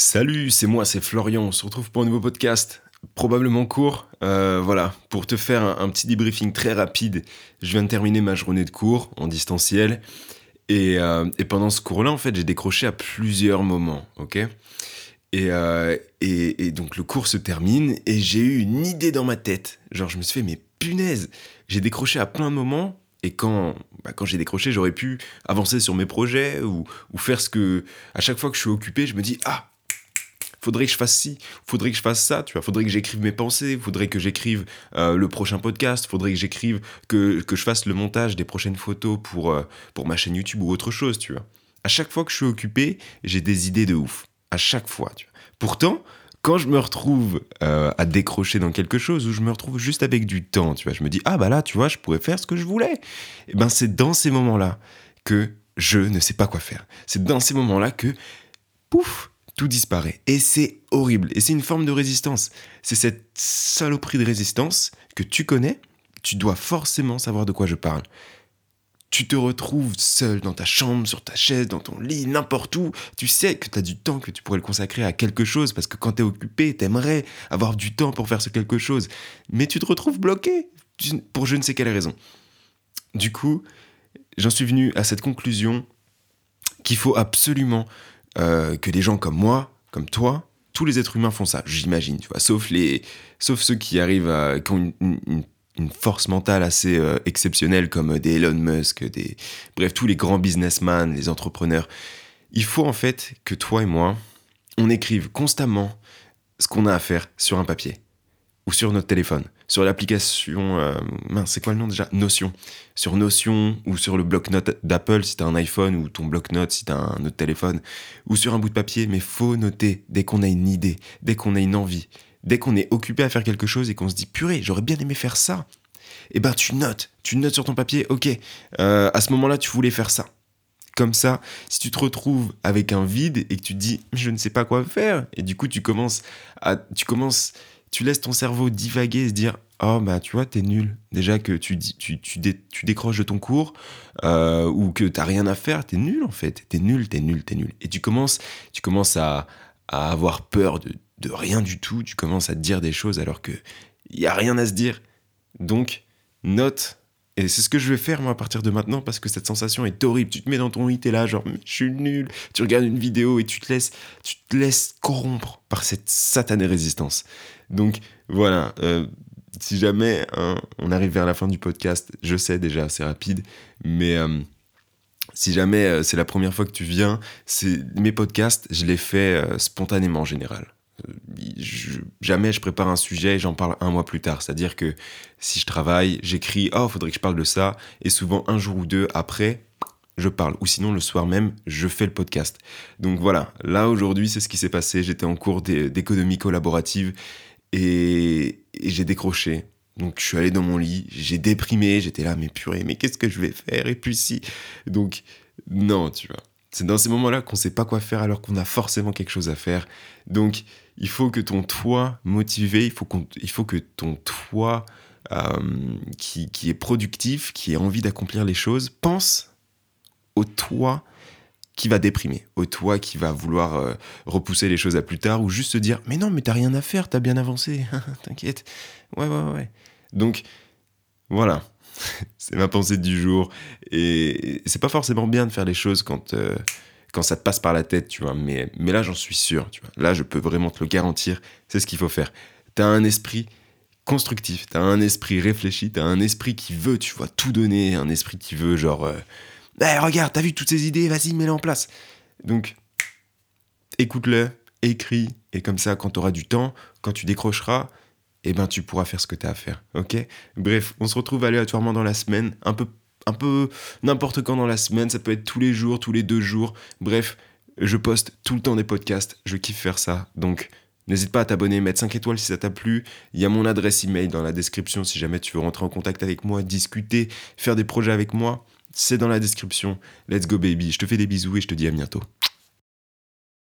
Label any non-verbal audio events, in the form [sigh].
Salut, c'est moi, c'est Florian. On se retrouve pour un nouveau podcast, probablement court. Euh, voilà, pour te faire un, petit debriefing très rapide, je viens de terminer ma journée de cours en distanciel. Et, euh, pendant ce cours-là, en fait, j'ai décroché à plusieurs moments, ok? Euh, et, et, donc le cours se termine et j'ai eu une idée dans ma tête. Genre, je me suis fait, mais punaise, j'ai décroché à plein de moments et quand, bah, quand j'ai décroché, j'aurais pu avancer sur mes projets ou, ou, faire ce que. À chaque fois que je suis occupé, je me dis Ah, faudrait que je fasse ci, faudrait que je fasse ça, tu vois, faudrait que j'écrive mes pensées, faudrait que j'écrive euh, le prochain podcast, faudrait que j'écrive, que, que je fasse le montage des prochaines photos pour, euh, pour ma chaîne YouTube ou autre chose, tu vois. À chaque fois que je suis occupé, j'ai des idées de ouf. À chaque fois, tu vois. Pourtant, quand je me retrouve euh, à décrocher dans quelque chose où je me retrouve juste avec du temps, tu vois, je me dis ah bah là, tu vois, je pourrais faire ce que je voulais. Et eh ben c'est dans ces moments-là que je ne sais pas quoi faire. C'est dans ces moments-là que pouf, tout disparaît. Et c'est horrible. Et c'est une forme de résistance. C'est cette saloperie de résistance que tu connais. Tu dois forcément savoir de quoi je parle. Tu te retrouves seul dans ta chambre, sur ta chaise, dans ton lit, n'importe où. Tu sais que tu as du temps que tu pourrais le consacrer à quelque chose parce que quand tu es occupé, tu aimerais avoir du temps pour faire ce quelque chose. Mais tu te retrouves bloqué pour je ne sais quelle raison. Du coup, j'en suis venu à cette conclusion qu'il faut absolument euh, que des gens comme moi, comme toi, tous les êtres humains font ça, j'imagine, tu vois, sauf les, sauf ceux qui arrivent qui ont une, force mentale assez euh, exceptionnelle comme des Elon Musk, des, bref, tous les grands businessmen, les entrepreneurs. Il faut en fait que toi et moi, on écrive constamment ce qu'on a à faire sur un papier ou sur notre téléphone, sur l'application, euh, c'est quoi le nom déjà? Notion. Sur Notion ou sur le bloc-notes d'Apple si t'as un iPhone ou ton bloc-notes si t'as un autre téléphone, ou sur un bout de papier, mais faut noter dès qu'on a une idée, dès qu'on a une envie, dès qu'on est occupé à faire quelque chose et qu'on se dit purée, j'aurais bien aimé faire ça. Eh ben tu notes, tu notes sur ton papier, ok, euh, à ce moment-là tu voulais faire ça. Comme ça, si tu te retrouves avec un vide et que tu te dis je ne sais pas quoi faire, et du coup tu commences à, tu commences tu laisses ton cerveau divaguer et se dire Oh, bah, tu vois, t'es nul. Déjà que tu, tu, tu, tu décroches de ton cours euh, ou que t'as rien à faire, t'es nul en fait. T'es nul, t'es nul, t'es nul. Et tu commences, tu commences à, à avoir peur de, de, rien du tout. Tu commences à te dire des choses alors qu'il n'y a rien à se dire. Donc, note. Et c'est ce que je vais faire moi à partir de maintenant parce que cette sensation est horrible. Tu te mets dans ton lit, t'es là, genre, je suis nul. Tu regardes une vidéo et tu te laisses, tu te laisses corrompre par cette satanée résistance. Donc voilà, euh, si jamais hein, on arrive vers la fin du podcast, je sais déjà, c'est rapide, mais euh, si jamais euh, c'est la première fois que tu viens, mes podcasts, je les fais spontanément en général. jamais je prépare un sujet et j'en parle un mois plus tard. C'est-à-dire que si je travaille, j'écris, oh, faudrait que je parle de ça, et souvent un jour ou deux après, je parle. Ou sinon, le soir même, je fais le podcast. Donc voilà, là aujourd'hui, c'est ce qui s'est passé. J'étais en cours d'économie collaborative et, j'ai décroché. Donc je suis allé dans mon lit, j'ai déprimé, j'étais là, mais purée, mais qu'est-ce que je vais faire? Et puis si. Donc non, tu vois. C'est dans ces moments-là qu'on sait pas quoi faire alors qu'on a forcément quelque chose à faire. Donc il faut que ton toi motivé, il faut, faut que ton toi euh, qui, qui est productif, qui a envie d'accomplir les choses, pense au toi qui va déprimer, au toi qui va vouloir euh, repousser les choses à plus tard ou juste se dire mais non mais t'as rien à faire, t'as bien avancé, [laughs] t'inquiète. Ouais ouais ouais. Donc voilà, [laughs] c'est ma pensée du jour et c'est pas forcément bien de faire les choses quand euh, quand ça te passe par la tête, tu vois. Mais mais là j'en suis sûr, tu vois. Là je peux vraiment te le garantir, c'est ce qu'il faut faire. T'as un esprit constructif, t'as un esprit réfléchi, t'as un esprit qui veut, tu vois, tout donner, un esprit qui veut genre euh, eh, regarde, t'as vu toutes ces idées, vas-y, mets-les en place. Donc, écoute-le, écris, et comme ça, quand tu auras du temps, quand tu décrocheras, eh ben, tu pourras faire ce que tu as à faire. Ok? Bref, on se retrouve aléatoirement dans la semaine, un peu, un peu n'importe quand dans la semaine, ça peut être tous les jours, tous les deux jours. Bref, je poste tout le temps des podcasts, je kiffe faire ça. Donc, N'hésite pas à t'abonner, mettre 5 étoiles si ça t'a plu. Il y a mon adresse email dans la description si jamais tu veux rentrer en contact avec moi, discuter, faire des projets avec moi. C'est dans la description. Let's go baby. Je te fais des bisous et je te dis à bientôt.